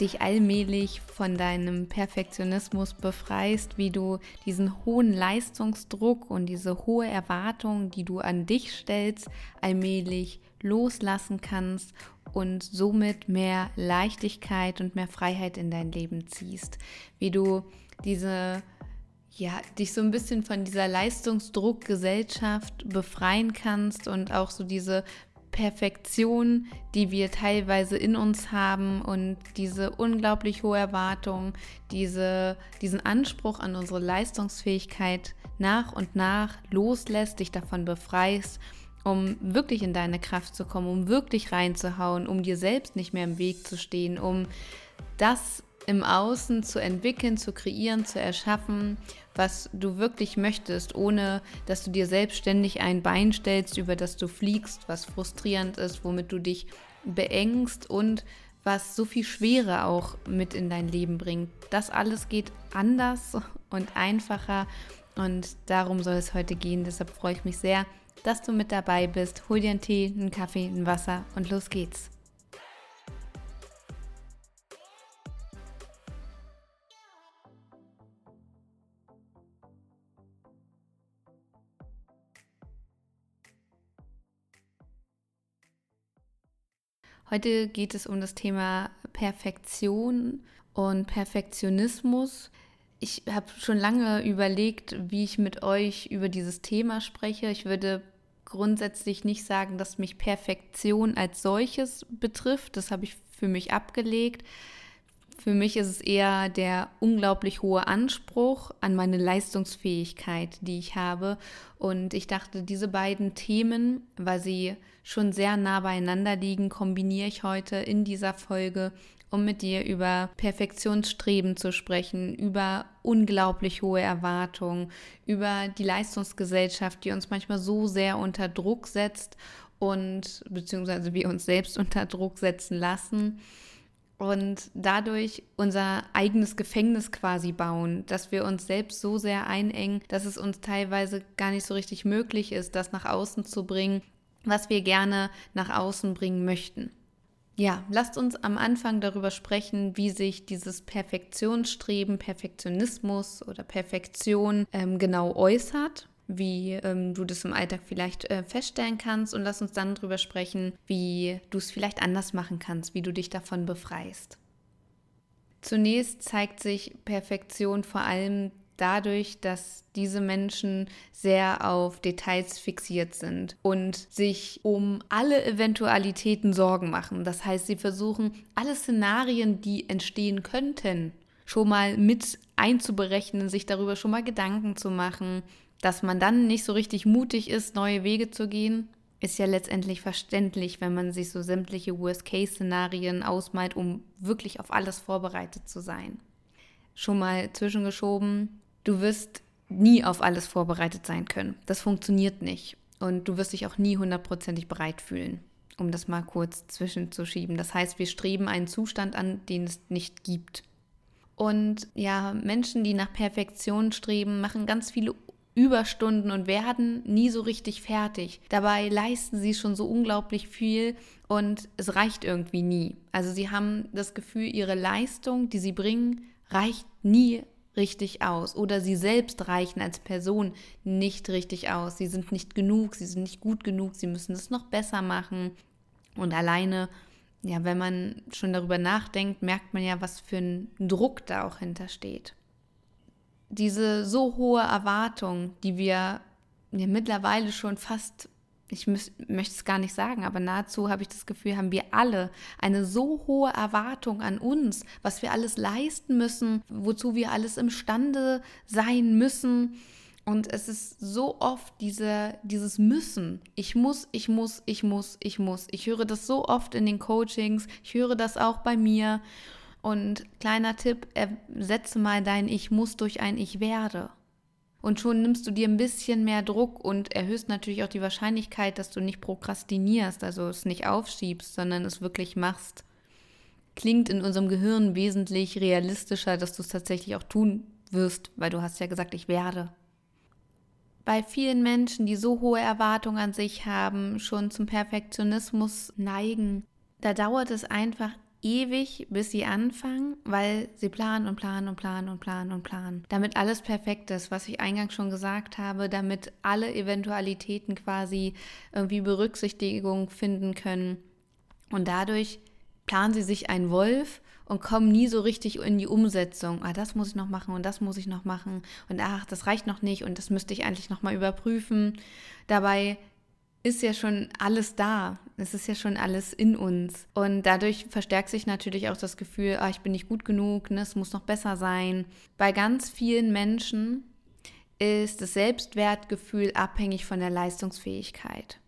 dich allmählich von deinem Perfektionismus befreist, wie du diesen hohen Leistungsdruck und diese hohe Erwartung, die du an dich stellst, allmählich loslassen kannst und somit mehr Leichtigkeit und mehr Freiheit in dein Leben ziehst. Wie du diese ja, dich so ein bisschen von dieser Leistungsdruckgesellschaft befreien kannst und auch so diese Perfektion, die wir teilweise in uns haben und diese unglaublich hohe Erwartung, diese, diesen Anspruch an unsere Leistungsfähigkeit nach und nach loslässt, dich davon befreist um wirklich in deine Kraft zu kommen, um wirklich reinzuhauen, um dir selbst nicht mehr im Weg zu stehen, um das im Außen zu entwickeln, zu kreieren, zu erschaffen, was du wirklich möchtest, ohne dass du dir selbstständig ein Bein stellst, über das du fliegst, was frustrierend ist, womit du dich beengst und was so viel Schwere auch mit in dein Leben bringt. Das alles geht anders und einfacher und darum soll es heute gehen. Deshalb freue ich mich sehr, dass du mit dabei bist. Hol dir einen Tee, einen Kaffee, ein Wasser und los geht's. Heute geht es um das Thema Perfektion und Perfektionismus ich habe schon lange überlegt, wie ich mit euch über dieses Thema spreche. Ich würde grundsätzlich nicht sagen, dass mich Perfektion als solches betrifft. Das habe ich für mich abgelegt. Für mich ist es eher der unglaublich hohe Anspruch an meine Leistungsfähigkeit, die ich habe. Und ich dachte, diese beiden Themen, weil sie schon sehr nah beieinander liegen, kombiniere ich heute in dieser Folge um mit dir über Perfektionsstreben zu sprechen, über unglaublich hohe Erwartungen, über die Leistungsgesellschaft, die uns manchmal so sehr unter Druck setzt und beziehungsweise wir uns selbst unter Druck setzen lassen und dadurch unser eigenes Gefängnis quasi bauen, dass wir uns selbst so sehr einengen, dass es uns teilweise gar nicht so richtig möglich ist, das nach außen zu bringen, was wir gerne nach außen bringen möchten. Ja, lasst uns am Anfang darüber sprechen, wie sich dieses Perfektionsstreben, Perfektionismus oder Perfektion ähm, genau äußert, wie ähm, du das im Alltag vielleicht äh, feststellen kannst und lass uns dann darüber sprechen, wie du es vielleicht anders machen kannst, wie du dich davon befreist. Zunächst zeigt sich Perfektion vor allem dadurch, dass diese Menschen sehr auf Details fixiert sind und sich um alle Eventualitäten Sorgen machen. Das heißt, sie versuchen, alle Szenarien, die entstehen könnten, schon mal mit einzuberechnen, sich darüber schon mal Gedanken zu machen, dass man dann nicht so richtig mutig ist, neue Wege zu gehen. Ist ja letztendlich verständlich, wenn man sich so sämtliche Worst-Case-Szenarien ausmalt, um wirklich auf alles vorbereitet zu sein. Schon mal zwischengeschoben, du wirst nie auf alles vorbereitet sein können. Das funktioniert nicht. Und du wirst dich auch nie hundertprozentig bereit fühlen, um das mal kurz zwischenzuschieben. Das heißt, wir streben einen Zustand an, den es nicht gibt. Und ja, Menschen, die nach Perfektion streben, machen ganz viele Überstunden und werden nie so richtig fertig. Dabei leisten sie schon so unglaublich viel und es reicht irgendwie nie. Also sie haben das Gefühl, ihre Leistung, die sie bringen, reicht nie richtig aus oder sie selbst reichen als Person nicht richtig aus. Sie sind nicht genug, sie sind nicht gut genug, sie müssen es noch besser machen. Und alleine, ja, wenn man schon darüber nachdenkt, merkt man ja, was für ein Druck da auch hintersteht. Diese so hohe Erwartung, die wir ja mittlerweile schon fast ich möchte es gar nicht sagen, aber nahezu habe ich das Gefühl, haben wir alle eine so hohe Erwartung an uns, was wir alles leisten müssen, wozu wir alles imstande sein müssen. Und es ist so oft diese, dieses Müssen. Ich muss, ich muss, ich muss, ich muss. Ich höre das so oft in den Coachings, ich höre das auch bei mir. Und kleiner Tipp, ersetze mal dein Ich muss durch ein Ich werde. Und schon nimmst du dir ein bisschen mehr Druck und erhöhst natürlich auch die Wahrscheinlichkeit, dass du nicht prokrastinierst, also es nicht aufschiebst, sondern es wirklich machst. Klingt in unserem Gehirn wesentlich realistischer, dass du es tatsächlich auch tun wirst, weil du hast ja gesagt, ich werde. Bei vielen Menschen, die so hohe Erwartungen an sich haben, schon zum Perfektionismus neigen, da dauert es einfach ewig, bis sie anfangen, weil sie planen und planen und planen und planen und planen. Damit alles perfekt ist, was ich eingangs schon gesagt habe, damit alle Eventualitäten quasi irgendwie Berücksichtigung finden können. Und dadurch planen sie sich einen Wolf und kommen nie so richtig in die Umsetzung. Ah, das muss ich noch machen und das muss ich noch machen und ach, das reicht noch nicht und das müsste ich eigentlich noch mal überprüfen. Dabei ist ja schon alles da. Es ist ja schon alles in uns. Und dadurch verstärkt sich natürlich auch das Gefühl, ah, ich bin nicht gut genug, ne, es muss noch besser sein. Bei ganz vielen Menschen ist das Selbstwertgefühl abhängig von der Leistungsfähigkeit.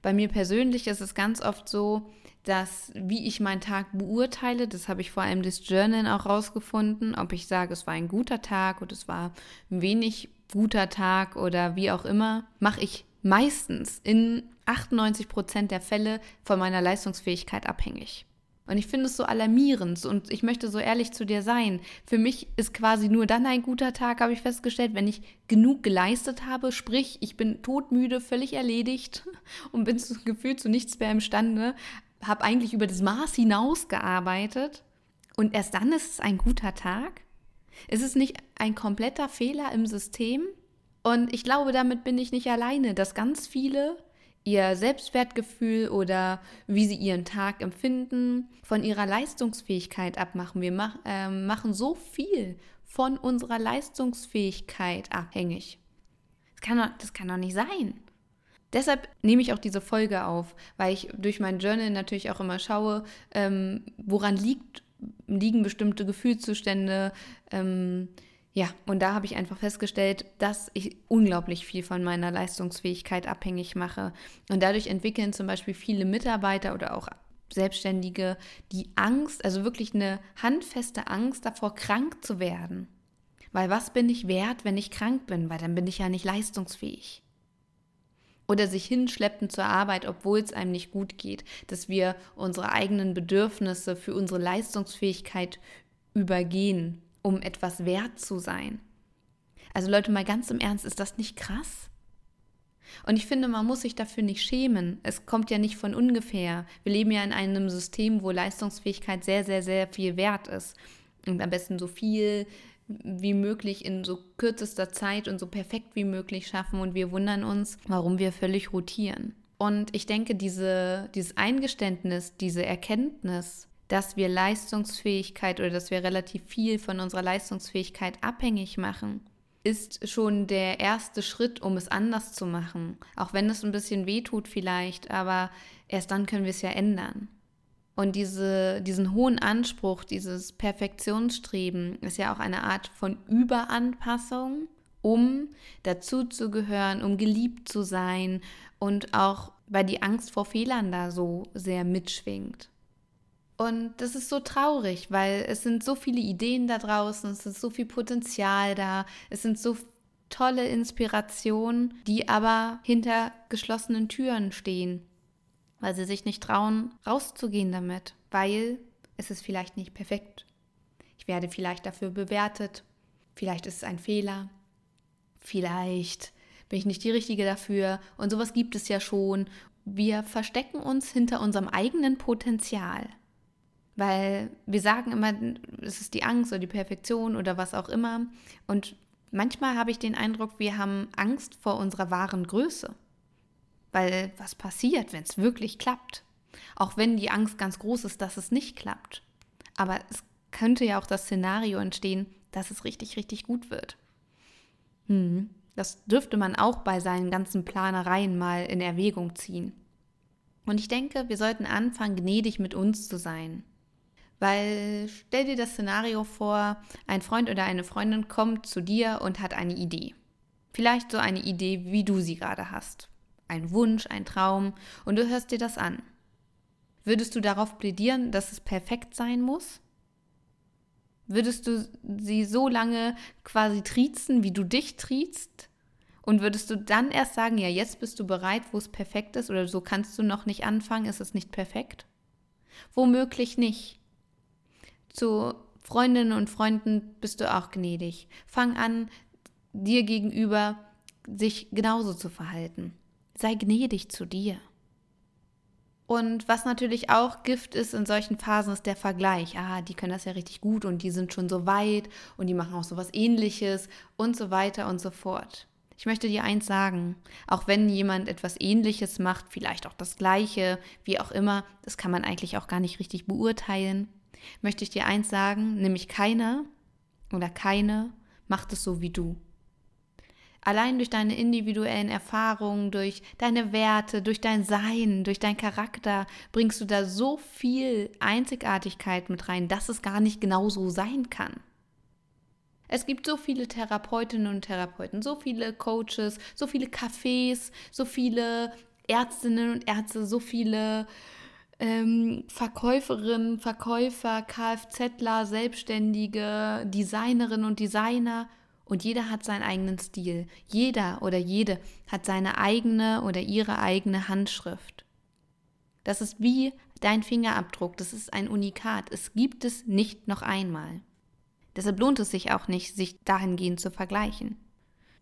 Bei mir persönlich ist es ganz oft so, dass wie ich meinen Tag beurteile, das habe ich vor allem das Journal auch rausgefunden, ob ich sage, es war ein guter Tag oder es war ein wenig guter Tag oder wie auch immer, mache ich meistens in 98 Prozent der Fälle von meiner Leistungsfähigkeit abhängig. Und ich finde es so alarmierend und ich möchte so ehrlich zu dir sein. Für mich ist quasi nur dann ein guter Tag, habe ich festgestellt, wenn ich genug geleistet habe, sprich, ich bin todmüde, völlig erledigt und bin gefühlt zu nichts mehr imstande, habe eigentlich über das Maß hinaus gearbeitet und erst dann ist es ein guter Tag. Ist es nicht ein kompletter Fehler im System? Und ich glaube, damit bin ich nicht alleine, dass ganz viele ihr Selbstwertgefühl oder wie sie ihren Tag empfinden, von ihrer Leistungsfähigkeit abmachen. Wir mach, äh, machen so viel von unserer Leistungsfähigkeit abhängig. Das kann, doch, das kann doch nicht sein. Deshalb nehme ich auch diese Folge auf, weil ich durch mein Journal natürlich auch immer schaue, ähm, woran liegt, liegen bestimmte Gefühlszustände, ähm, ja, und da habe ich einfach festgestellt, dass ich unglaublich viel von meiner Leistungsfähigkeit abhängig mache. Und dadurch entwickeln zum Beispiel viele Mitarbeiter oder auch Selbstständige die Angst, also wirklich eine handfeste Angst davor, krank zu werden. Weil was bin ich wert, wenn ich krank bin? Weil dann bin ich ja nicht leistungsfähig. Oder sich hinschleppen zur Arbeit, obwohl es einem nicht gut geht, dass wir unsere eigenen Bedürfnisse für unsere Leistungsfähigkeit übergehen, um etwas wert zu sein. Also Leute, mal ganz im Ernst, ist das nicht krass? Und ich finde, man muss sich dafür nicht schämen. Es kommt ja nicht von ungefähr. Wir leben ja in einem System, wo Leistungsfähigkeit sehr, sehr, sehr viel wert ist. Und am besten so viel wie möglich in so kürzester Zeit und so perfekt wie möglich schaffen. Und wir wundern uns, warum wir völlig rotieren. Und ich denke, diese, dieses Eingeständnis, diese Erkenntnis, dass wir Leistungsfähigkeit oder dass wir relativ viel von unserer Leistungsfähigkeit abhängig machen, ist schon der erste Schritt, um es anders zu machen. Auch wenn es ein bisschen wehtut vielleicht, aber erst dann können wir es ja ändern. Und diese, diesen hohen Anspruch, dieses Perfektionsstreben ist ja auch eine Art von Überanpassung, um dazuzugehören, um geliebt zu sein und auch weil die Angst vor Fehlern da so sehr mitschwingt. Und das ist so traurig, weil es sind so viele Ideen da draußen, es ist so viel Potenzial da, es sind so tolle Inspirationen, die aber hinter geschlossenen Türen stehen, weil sie sich nicht trauen, rauszugehen damit, weil es ist vielleicht nicht perfekt. Ich werde vielleicht dafür bewertet, vielleicht ist es ein Fehler, vielleicht bin ich nicht die Richtige dafür und sowas gibt es ja schon. Wir verstecken uns hinter unserem eigenen Potenzial. Weil wir sagen immer, es ist die Angst oder die Perfektion oder was auch immer. Und manchmal habe ich den Eindruck, wir haben Angst vor unserer wahren Größe. Weil was passiert, wenn es wirklich klappt? Auch wenn die Angst ganz groß ist, dass es nicht klappt. Aber es könnte ja auch das Szenario entstehen, dass es richtig, richtig gut wird. Hm. Das dürfte man auch bei seinen ganzen Planereien mal in Erwägung ziehen. Und ich denke, wir sollten anfangen, gnädig mit uns zu sein. Weil stell dir das Szenario vor, ein Freund oder eine Freundin kommt zu dir und hat eine Idee. Vielleicht so eine Idee, wie du sie gerade hast. Ein Wunsch, ein Traum und du hörst dir das an. Würdest du darauf plädieren, dass es perfekt sein muss? Würdest du sie so lange quasi triezen, wie du dich triezt? Und würdest du dann erst sagen, ja, jetzt bist du bereit, wo es perfekt ist, oder so kannst du noch nicht anfangen, ist es nicht perfekt? Womöglich nicht. Zu Freundinnen und Freunden bist du auch gnädig. Fang an, dir gegenüber sich genauso zu verhalten. Sei gnädig zu dir. Und was natürlich auch Gift ist in solchen Phasen, ist der Vergleich. Ah, die können das ja richtig gut und die sind schon so weit und die machen auch so was ähnliches und so weiter und so fort. Ich möchte dir eins sagen, auch wenn jemand etwas ähnliches macht, vielleicht auch das gleiche, wie auch immer, das kann man eigentlich auch gar nicht richtig beurteilen, möchte ich dir eins sagen, nämlich keiner oder keine macht es so wie du. Allein durch deine individuellen Erfahrungen, durch deine Werte, durch dein Sein, durch deinen Charakter bringst du da so viel Einzigartigkeit mit rein, dass es gar nicht genau so sein kann. Es gibt so viele Therapeutinnen und Therapeuten, so viele Coaches, so viele Cafés, so viele Ärztinnen und Ärzte, so viele ähm, Verkäuferinnen, Verkäufer, Kfzler, Selbstständige, Designerinnen und Designer. Und jeder hat seinen eigenen Stil. Jeder oder jede hat seine eigene oder ihre eigene Handschrift. Das ist wie dein Fingerabdruck. Das ist ein Unikat. Es gibt es nicht noch einmal. Deshalb lohnt es sich auch nicht, sich dahingehend zu vergleichen.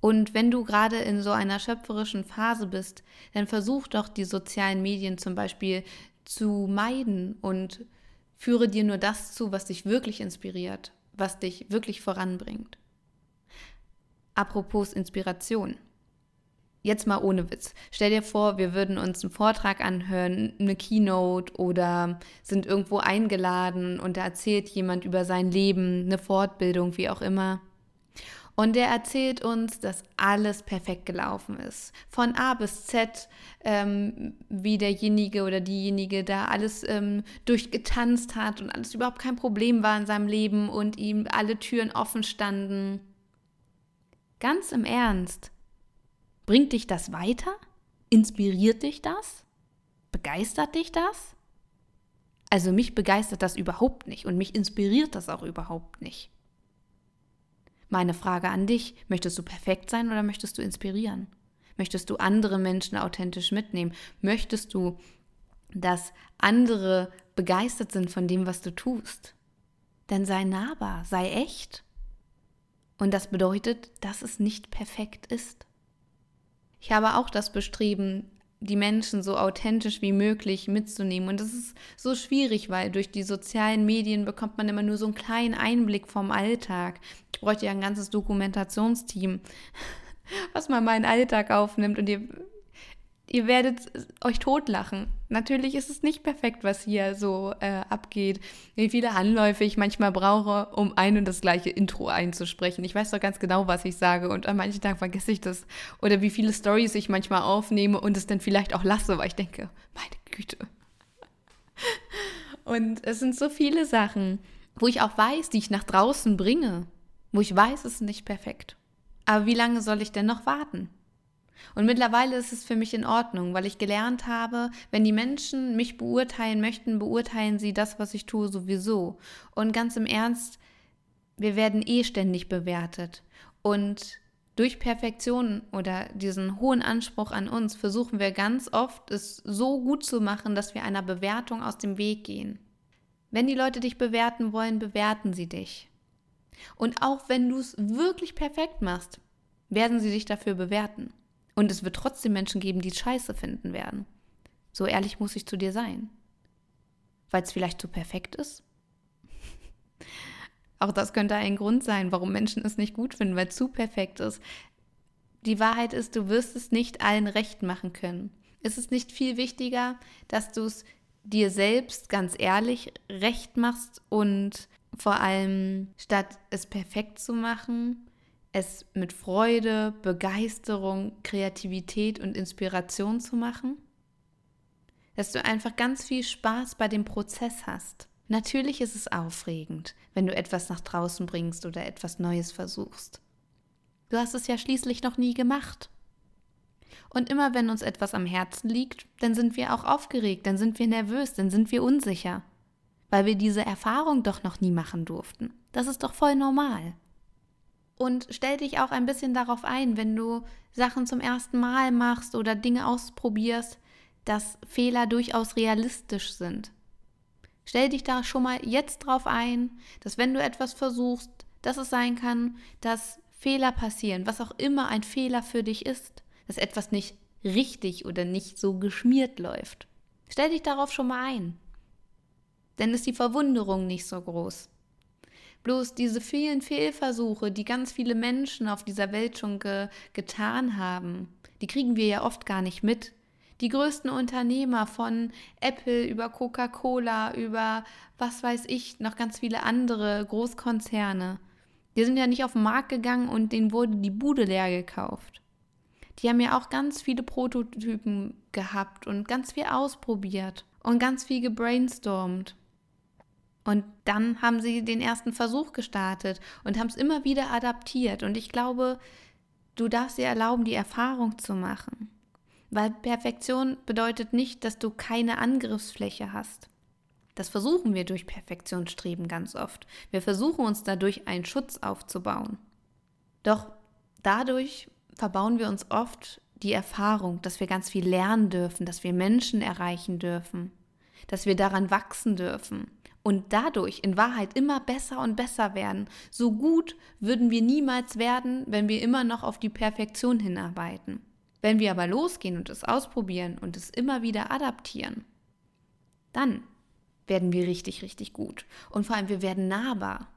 Und wenn du gerade in so einer schöpferischen Phase bist, dann versuch doch die sozialen Medien zum Beispiel zu meiden und führe dir nur das zu, was dich wirklich inspiriert, was dich wirklich voranbringt. Apropos Inspiration jetzt mal ohne Witz. Stell dir vor, wir würden uns einen Vortrag anhören, eine Keynote oder sind irgendwo eingeladen und da erzählt jemand über sein Leben, eine Fortbildung, wie auch immer. Und der erzählt uns, dass alles perfekt gelaufen ist. Von A bis Z, ähm, wie derjenige oder diejenige da alles ähm, durchgetanzt hat und alles überhaupt kein Problem war in seinem Leben und ihm alle Türen offen standen. Ganz im Ernst, Bringt dich das weiter? Inspiriert dich das? Begeistert dich das? Also mich begeistert das überhaupt nicht und mich inspiriert das auch überhaupt nicht. Meine Frage an dich, möchtest du perfekt sein oder möchtest du inspirieren? Möchtest du andere Menschen authentisch mitnehmen? Möchtest du, dass andere begeistert sind von dem, was du tust? Dann sei nahbar, sei echt. Und das bedeutet, dass es nicht perfekt ist. Ich habe auch das Bestreben, die Menschen so authentisch wie möglich mitzunehmen. Und das ist so schwierig, weil durch die sozialen Medien bekommt man immer nur so einen kleinen Einblick vom Alltag. Ich bräuchte ja ein ganzes Dokumentationsteam, was mal meinen Alltag aufnimmt und ihr ihr werdet euch totlachen. Natürlich ist es nicht perfekt, was hier so äh, abgeht. Wie viele Anläufe ich manchmal brauche, um ein und das gleiche Intro einzusprechen. Ich weiß doch ganz genau, was ich sage und an manchen Tagen vergesse ich das. Oder wie viele Stories ich manchmal aufnehme und es dann vielleicht auch lasse, weil ich denke, meine Güte. Und es sind so viele Sachen, wo ich auch weiß, die ich nach draußen bringe, wo ich weiß, es ist nicht perfekt. Aber wie lange soll ich denn noch warten? Und mittlerweile ist es für mich in Ordnung, weil ich gelernt habe, wenn die Menschen mich beurteilen möchten, beurteilen sie das, was ich tue, sowieso. Und ganz im Ernst, wir werden eh ständig bewertet. Und durch Perfektion oder diesen hohen Anspruch an uns versuchen wir ganz oft, es so gut zu machen, dass wir einer Bewertung aus dem Weg gehen. Wenn die Leute dich bewerten wollen, bewerten sie dich. Und auch wenn du es wirklich perfekt machst, werden sie dich dafür bewerten. Und es wird trotzdem Menschen geben, die scheiße finden werden. So ehrlich muss ich zu dir sein. Weil es vielleicht zu perfekt ist? Auch das könnte ein Grund sein, warum Menschen es nicht gut finden, weil es zu perfekt ist. Die Wahrheit ist, du wirst es nicht allen recht machen können. Ist es nicht viel wichtiger, dass du es dir selbst ganz ehrlich recht machst und vor allem statt es perfekt zu machen, es mit Freude, Begeisterung, Kreativität und Inspiration zu machen? Dass du einfach ganz viel Spaß bei dem Prozess hast. Natürlich ist es aufregend, wenn du etwas nach draußen bringst oder etwas Neues versuchst. Du hast es ja schließlich noch nie gemacht. Und immer wenn uns etwas am Herzen liegt, dann sind wir auch aufgeregt, dann sind wir nervös, dann sind wir unsicher. weil wir diese Erfahrung doch noch nie machen durften. Das ist doch voll normal. Und stell dich auch ein bisschen darauf ein, wenn du Sachen zum ersten Mal machst oder Dinge ausprobierst, dass Fehler durchaus realistisch sind. Stell dich da schon mal jetzt drauf ein, dass wenn du etwas versuchst, dass es sein kann, dass Fehler passieren, was auch immer ein Fehler für dich ist, dass etwas nicht richtig oder nicht so geschmiert läuft. Stell dich darauf schon mal ein. Denn ist die Verwunderung nicht so groß. Bloß diese vielen Fehlversuche, die ganz viele Menschen auf dieser Welt schon ge getan haben, die kriegen wir ja oft gar nicht mit. Die größten Unternehmer von Apple über Coca-Cola, über was weiß ich, noch ganz viele andere Großkonzerne, die sind ja nicht auf den Markt gegangen und denen wurde die Bude leer gekauft. Die haben ja auch ganz viele Prototypen gehabt und ganz viel ausprobiert und ganz viel gebrainstormt. Und dann haben sie den ersten Versuch gestartet und haben es immer wieder adaptiert. Und ich glaube, du darfst dir erlauben, die Erfahrung zu machen. Weil Perfektion bedeutet nicht, dass du keine Angriffsfläche hast. Das versuchen wir durch Perfektionsstreben ganz oft. Wir versuchen uns dadurch einen Schutz aufzubauen. Doch dadurch verbauen wir uns oft die Erfahrung, dass wir ganz viel lernen dürfen, dass wir Menschen erreichen dürfen, dass wir daran wachsen dürfen und dadurch in Wahrheit immer besser und besser werden. So gut würden wir niemals werden, wenn wir immer noch auf die Perfektion hinarbeiten. Wenn wir aber losgehen und es ausprobieren und es immer wieder adaptieren, dann werden wir richtig, richtig gut. Und vor allem, wir werden nahbar.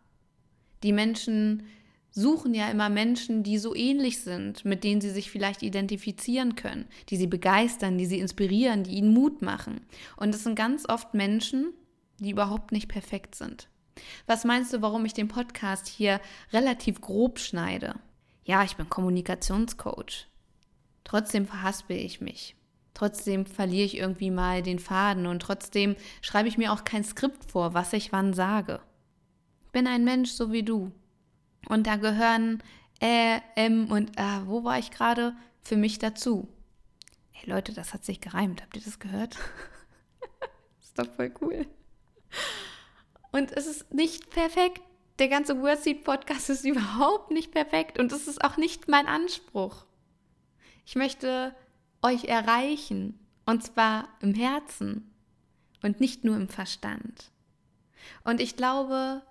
Die Menschen suchen ja immer Menschen, die so ähnlich sind, mit denen sie sich vielleicht identifizieren können, die sie begeistern, die sie inspirieren, die ihnen Mut machen. Und es sind ganz oft Menschen, die überhaupt nicht perfekt sind. Was meinst du, warum ich den Podcast hier relativ grob schneide? Ja, ich bin Kommunikationscoach. Trotzdem verhaspel ich mich. Trotzdem verliere ich irgendwie mal den Faden und trotzdem schreibe ich mir auch kein Skript vor, was ich wann sage. Ich bin ein Mensch so wie du. Und da gehören Ä, M und A, wo war ich gerade, für mich dazu. Hey Leute, das hat sich gereimt. Habt ihr das gehört? ist doch voll cool. Und es ist nicht perfekt. Der ganze Wordseed Podcast ist überhaupt nicht perfekt und es ist auch nicht mein Anspruch. Ich möchte euch erreichen und zwar im Herzen und nicht nur im Verstand. Und ich glaube,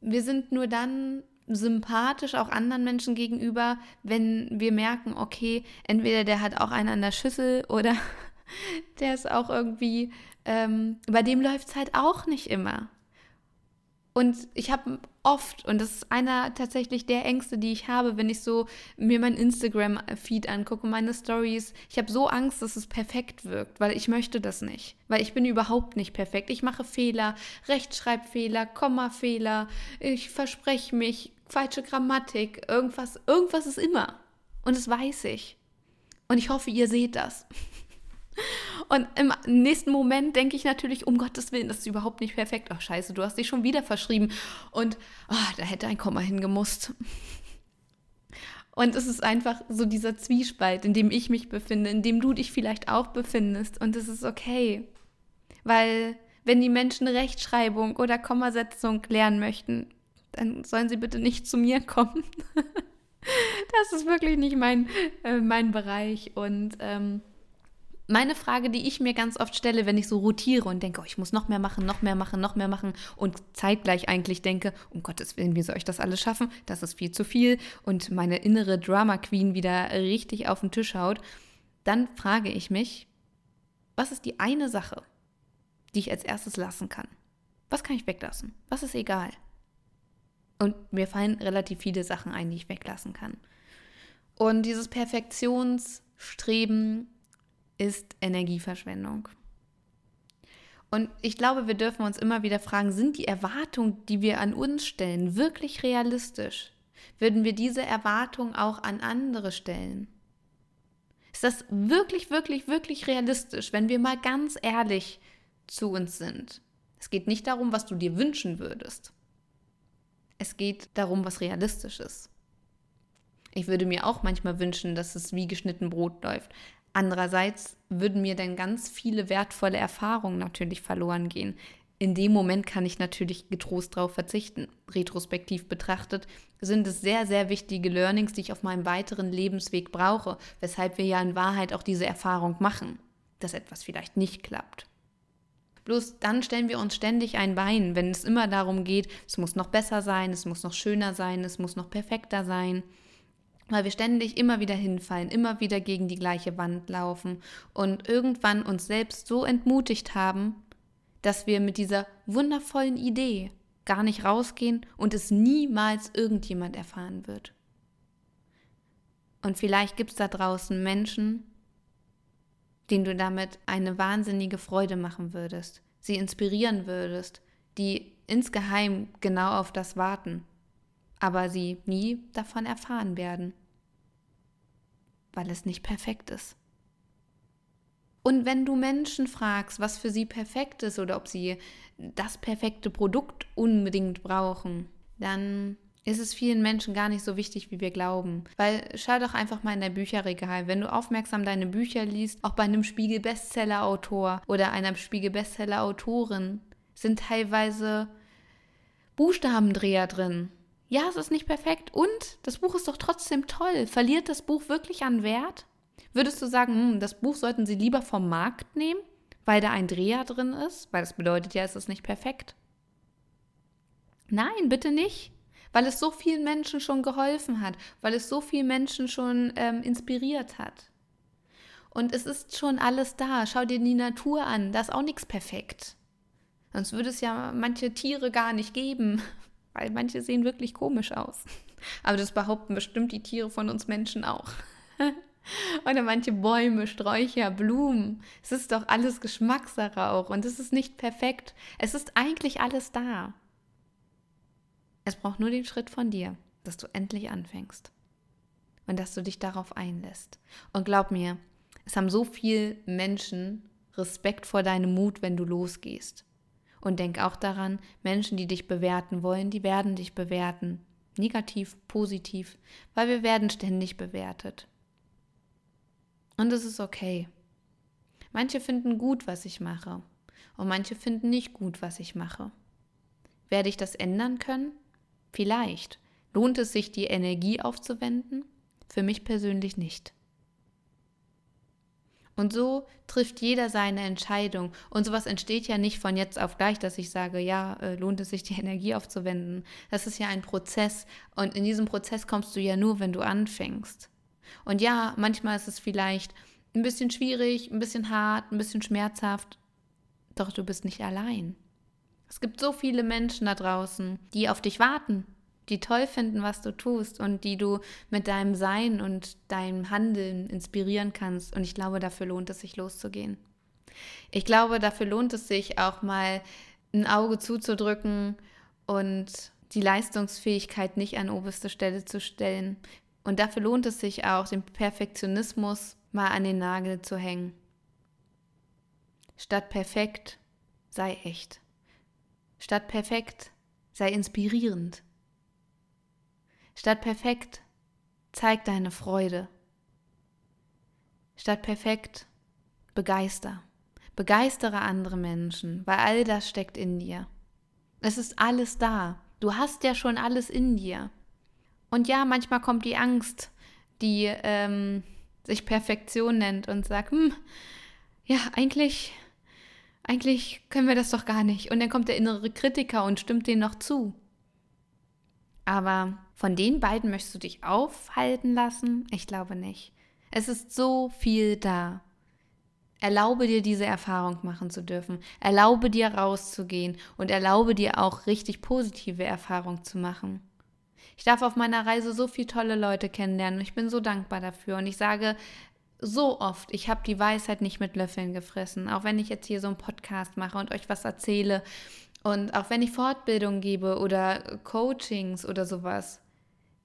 wir sind nur dann sympathisch auch anderen Menschen gegenüber, wenn wir merken, okay, entweder der hat auch einen an der Schüssel oder der ist auch irgendwie ähm, bei dem läuft es halt auch nicht immer. Und ich habe oft, und das ist einer tatsächlich der Ängste, die ich habe, wenn ich so mir mein Instagram-Feed angucke, meine Stories, ich habe so Angst, dass es perfekt wirkt, weil ich möchte das nicht. Weil ich bin überhaupt nicht perfekt. Ich mache Fehler, Rechtschreibfehler, Kommafehler, ich verspreche mich, falsche Grammatik, irgendwas, irgendwas ist immer. Und das weiß ich. Und ich hoffe, ihr seht das. Und im nächsten Moment denke ich natürlich, um Gottes Willen, das ist überhaupt nicht perfekt. Ach scheiße, du hast dich schon wieder verschrieben. Und oh, da hätte ein Komma hingemusst. Und es ist einfach so dieser Zwiespalt, in dem ich mich befinde, in dem du dich vielleicht auch befindest. Und es ist okay. Weil wenn die Menschen Rechtschreibung oder Kommasetzung lernen möchten, dann sollen sie bitte nicht zu mir kommen. das ist wirklich nicht mein, äh, mein Bereich. Und ähm, meine Frage, die ich mir ganz oft stelle, wenn ich so rotiere und denke, oh, ich muss noch mehr machen, noch mehr machen, noch mehr machen und zeitgleich eigentlich denke, um Gottes Willen, wie soll ich das alles schaffen? Das ist viel zu viel und meine innere Drama Queen wieder richtig auf den Tisch haut, dann frage ich mich, was ist die eine Sache, die ich als erstes lassen kann? Was kann ich weglassen? Was ist egal? Und mir fallen relativ viele Sachen ein, die ich weglassen kann. Und dieses Perfektionsstreben ist Energieverschwendung. Und ich glaube, wir dürfen uns immer wieder fragen, sind die Erwartungen, die wir an uns stellen, wirklich realistisch? Würden wir diese Erwartungen auch an andere stellen? Ist das wirklich, wirklich, wirklich realistisch, wenn wir mal ganz ehrlich zu uns sind? Es geht nicht darum, was du dir wünschen würdest. Es geht darum, was realistisch ist. Ich würde mir auch manchmal wünschen, dass es wie geschnitten Brot läuft. Andererseits würden mir dann ganz viele wertvolle Erfahrungen natürlich verloren gehen. In dem Moment kann ich natürlich getrost darauf verzichten. Retrospektiv betrachtet sind es sehr, sehr wichtige Learnings, die ich auf meinem weiteren Lebensweg brauche, weshalb wir ja in Wahrheit auch diese Erfahrung machen, dass etwas vielleicht nicht klappt. Bloß dann stellen wir uns ständig ein Bein, wenn es immer darum geht, es muss noch besser sein, es muss noch schöner sein, es muss noch perfekter sein weil wir ständig immer wieder hinfallen, immer wieder gegen die gleiche Wand laufen und irgendwann uns selbst so entmutigt haben, dass wir mit dieser wundervollen Idee gar nicht rausgehen und es niemals irgendjemand erfahren wird. Und vielleicht gibt es da draußen Menschen, denen du damit eine wahnsinnige Freude machen würdest, sie inspirieren würdest, die insgeheim genau auf das warten, aber sie nie davon erfahren werden, weil es nicht perfekt ist. Und wenn du Menschen fragst, was für sie perfekt ist oder ob sie das perfekte Produkt unbedingt brauchen, dann ist es vielen Menschen gar nicht so wichtig, wie wir glauben. Weil schau doch einfach mal in dein Bücherregal. Wenn du aufmerksam deine Bücher liest, auch bei einem Spiegel-Bestseller-Autor oder einer Spiegel-Bestseller-Autorin, sind teilweise Buchstabendreher drin. Ja, es ist nicht perfekt und das Buch ist doch trotzdem toll. Verliert das Buch wirklich an Wert? Würdest du sagen, hm, das Buch sollten Sie lieber vom Markt nehmen, weil da ein Dreher drin ist? Weil das bedeutet ja, es ist nicht perfekt. Nein, bitte nicht. Weil es so vielen Menschen schon geholfen hat, weil es so vielen Menschen schon ähm, inspiriert hat. Und es ist schon alles da. Schau dir die Natur an, da ist auch nichts perfekt. Sonst würde es ja manche Tiere gar nicht geben, weil manche sehen wirklich komisch aus. Aber das behaupten bestimmt die Tiere von uns Menschen auch. Oder manche Bäume, Sträucher, Blumen. Es ist doch alles Geschmackssache auch und es ist nicht perfekt. Es ist eigentlich alles da. Es braucht nur den Schritt von dir, dass du endlich anfängst und dass du dich darauf einlässt. Und glaub mir, es haben so viele Menschen Respekt vor deinem Mut, wenn du losgehst. Und denk auch daran, Menschen, die dich bewerten wollen, die werden dich bewerten. Negativ, positiv, weil wir werden ständig bewertet. Und es ist okay. Manche finden gut, was ich mache. Und manche finden nicht gut, was ich mache. Werde ich das ändern können? Vielleicht. Lohnt es sich, die Energie aufzuwenden? Für mich persönlich nicht. Und so trifft jeder seine Entscheidung. Und sowas entsteht ja nicht von jetzt auf gleich, dass ich sage, ja, äh, lohnt es sich, die Energie aufzuwenden. Das ist ja ein Prozess. Und in diesem Prozess kommst du ja nur, wenn du anfängst. Und ja, manchmal ist es vielleicht ein bisschen schwierig, ein bisschen hart, ein bisschen schmerzhaft, doch du bist nicht allein. Es gibt so viele Menschen da draußen, die auf dich warten, die toll finden, was du tust und die du mit deinem Sein und deinem Handeln inspirieren kannst. Und ich glaube, dafür lohnt es sich loszugehen. Ich glaube, dafür lohnt es sich auch mal ein Auge zuzudrücken und die Leistungsfähigkeit nicht an oberste Stelle zu stellen, und dafür lohnt es sich auch, den Perfektionismus mal an den Nagel zu hängen. Statt perfekt, sei echt. Statt perfekt, sei inspirierend. Statt perfekt, zeig deine Freude. Statt perfekt, begeister. Begeistere andere Menschen, weil all das steckt in dir. Es ist alles da. Du hast ja schon alles in dir. Und ja, manchmal kommt die Angst, die ähm, sich Perfektion nennt und sagt, hm, ja, eigentlich, eigentlich können wir das doch gar nicht. Und dann kommt der innere Kritiker und stimmt denen noch zu. Aber von den beiden möchtest du dich aufhalten lassen? Ich glaube nicht. Es ist so viel da. Erlaube dir diese Erfahrung machen zu dürfen. Erlaube dir rauszugehen und erlaube dir auch richtig positive Erfahrungen zu machen. Ich darf auf meiner Reise so viele tolle Leute kennenlernen und ich bin so dankbar dafür. Und ich sage so oft, ich habe die Weisheit nicht mit Löffeln gefressen. Auch wenn ich jetzt hier so einen Podcast mache und euch was erzähle und auch wenn ich Fortbildung gebe oder Coachings oder sowas.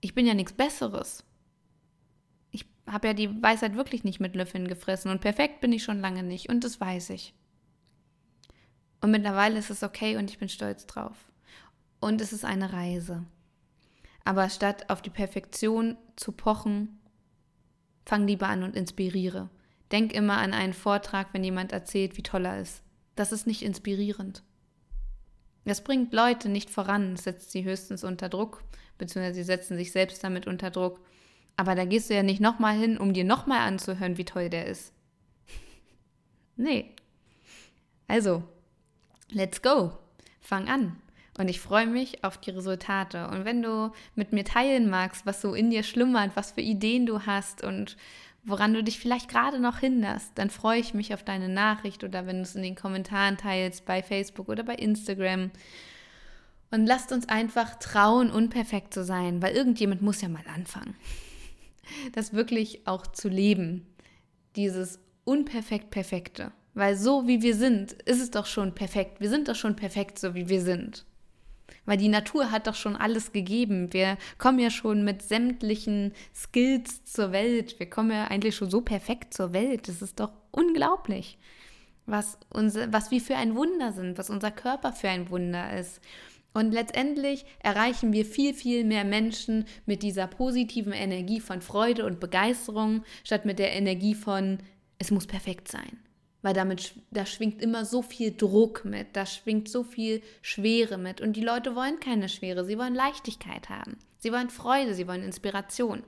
Ich bin ja nichts Besseres. Ich habe ja die Weisheit wirklich nicht mit Löffeln gefressen und perfekt bin ich schon lange nicht und das weiß ich. Und mittlerweile ist es okay und ich bin stolz drauf. Und es ist eine Reise. Aber statt auf die Perfektion zu pochen, fang lieber an und inspiriere. Denk immer an einen Vortrag, wenn jemand erzählt, wie toll er ist. Das ist nicht inspirierend. Das bringt Leute nicht voran, setzt sie höchstens unter Druck, beziehungsweise sie setzen sich selbst damit unter Druck. Aber da gehst du ja nicht nochmal hin, um dir nochmal anzuhören, wie toll der ist. nee. Also, let's go. Fang an. Und ich freue mich auf die Resultate. Und wenn du mit mir teilen magst, was so in dir schlummert, was für Ideen du hast und woran du dich vielleicht gerade noch hinderst, dann freue ich mich auf deine Nachricht oder wenn du es in den Kommentaren teilst bei Facebook oder bei Instagram. Und lasst uns einfach trauen, unperfekt zu sein, weil irgendjemand muss ja mal anfangen. Das wirklich auch zu leben. Dieses unperfekt Perfekte. Weil so wie wir sind, ist es doch schon perfekt. Wir sind doch schon perfekt, so wie wir sind. Weil die Natur hat doch schon alles gegeben. Wir kommen ja schon mit sämtlichen Skills zur Welt. Wir kommen ja eigentlich schon so perfekt zur Welt. Das ist doch unglaublich, was, unser, was wir für ein Wunder sind, was unser Körper für ein Wunder ist. Und letztendlich erreichen wir viel, viel mehr Menschen mit dieser positiven Energie von Freude und Begeisterung, statt mit der Energie von, es muss perfekt sein weil damit da schwingt immer so viel Druck mit, da schwingt so viel Schwere mit. Und die Leute wollen keine Schwere, sie wollen Leichtigkeit haben, sie wollen Freude, sie wollen Inspiration.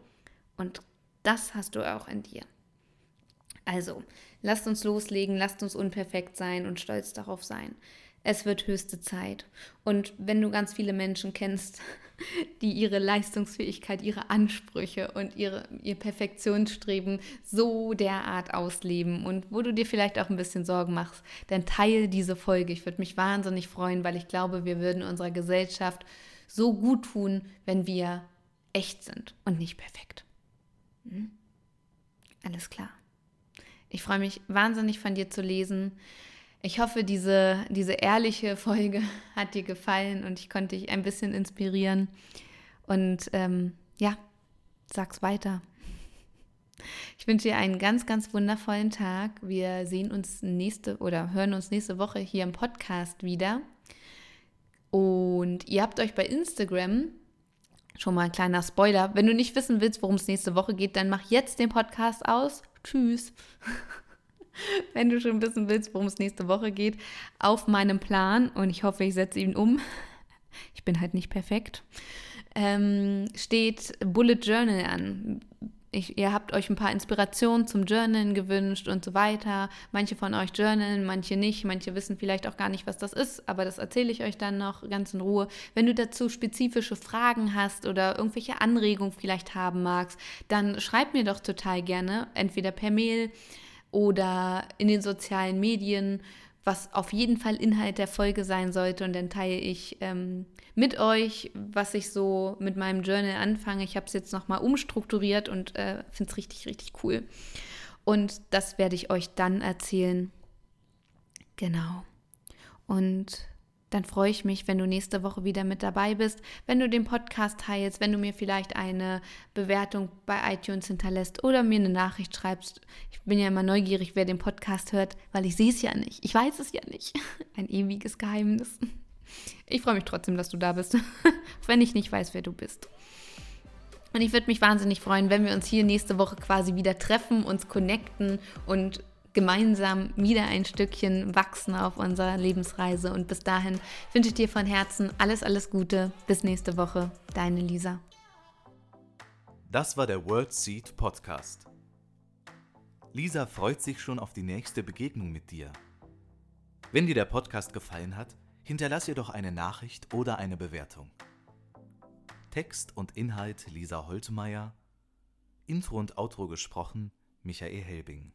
Und das hast du auch in dir. Also, lasst uns loslegen, lasst uns unperfekt sein und stolz darauf sein es wird höchste Zeit. Und wenn du ganz viele Menschen kennst, die ihre Leistungsfähigkeit, ihre Ansprüche und ihre, ihr Perfektionsstreben so derart ausleben und wo du dir vielleicht auch ein bisschen Sorgen machst, dann teile diese Folge. Ich würde mich wahnsinnig freuen, weil ich glaube, wir würden unserer Gesellschaft so gut tun, wenn wir echt sind und nicht perfekt. Hm? Alles klar. Ich freue mich wahnsinnig von dir zu lesen. Ich hoffe, diese, diese ehrliche Folge hat dir gefallen und ich konnte dich ein bisschen inspirieren. Und ähm, ja, sag's weiter. Ich wünsche dir einen ganz, ganz wundervollen Tag. Wir sehen uns nächste oder hören uns nächste Woche hier im Podcast wieder. Und ihr habt euch bei Instagram schon mal ein kleiner Spoiler. Wenn du nicht wissen willst, worum es nächste Woche geht, dann mach jetzt den Podcast aus. Tschüss. wenn du schon wissen willst, worum es nächste Woche geht, auf meinem Plan und ich hoffe, ich setze ihn um. Ich bin halt nicht perfekt. Ähm, steht Bullet Journal an. Ich, ihr habt euch ein paar Inspirationen zum Journalen gewünscht und so weiter. Manche von euch journalen, manche nicht. Manche wissen vielleicht auch gar nicht, was das ist, aber das erzähle ich euch dann noch ganz in Ruhe. Wenn du dazu spezifische Fragen hast oder irgendwelche Anregungen vielleicht haben magst, dann schreib mir doch total gerne, entweder per Mail oder in den sozialen Medien, was auf jeden Fall Inhalt der Folge sein sollte. Und dann teile ich ähm, mit euch, was ich so mit meinem Journal anfange. Ich habe es jetzt nochmal umstrukturiert und äh, finde es richtig, richtig cool. Und das werde ich euch dann erzählen. Genau. Und dann freue ich mich, wenn du nächste Woche wieder mit dabei bist, wenn du den Podcast teilst, wenn du mir vielleicht eine Bewertung bei iTunes hinterlässt oder mir eine Nachricht schreibst. Ich bin ja immer neugierig, wer den Podcast hört, weil ich sehe es ja nicht. Ich weiß es ja nicht. Ein ewiges Geheimnis. Ich freue mich trotzdem, dass du da bist, wenn ich nicht weiß, wer du bist. Und ich würde mich wahnsinnig freuen, wenn wir uns hier nächste Woche quasi wieder treffen, uns connecten und gemeinsam wieder ein Stückchen wachsen auf unserer Lebensreise. Und bis dahin wünsche ich dir von Herzen alles, alles Gute. Bis nächste Woche. Deine Lisa. Das war der World Seed Podcast. Lisa freut sich schon auf die nächste Begegnung mit dir. Wenn dir der Podcast gefallen hat, hinterlass ihr doch eine Nachricht oder eine Bewertung. Text und Inhalt Lisa Holtmeier, Intro und Outro gesprochen Michael Helbing.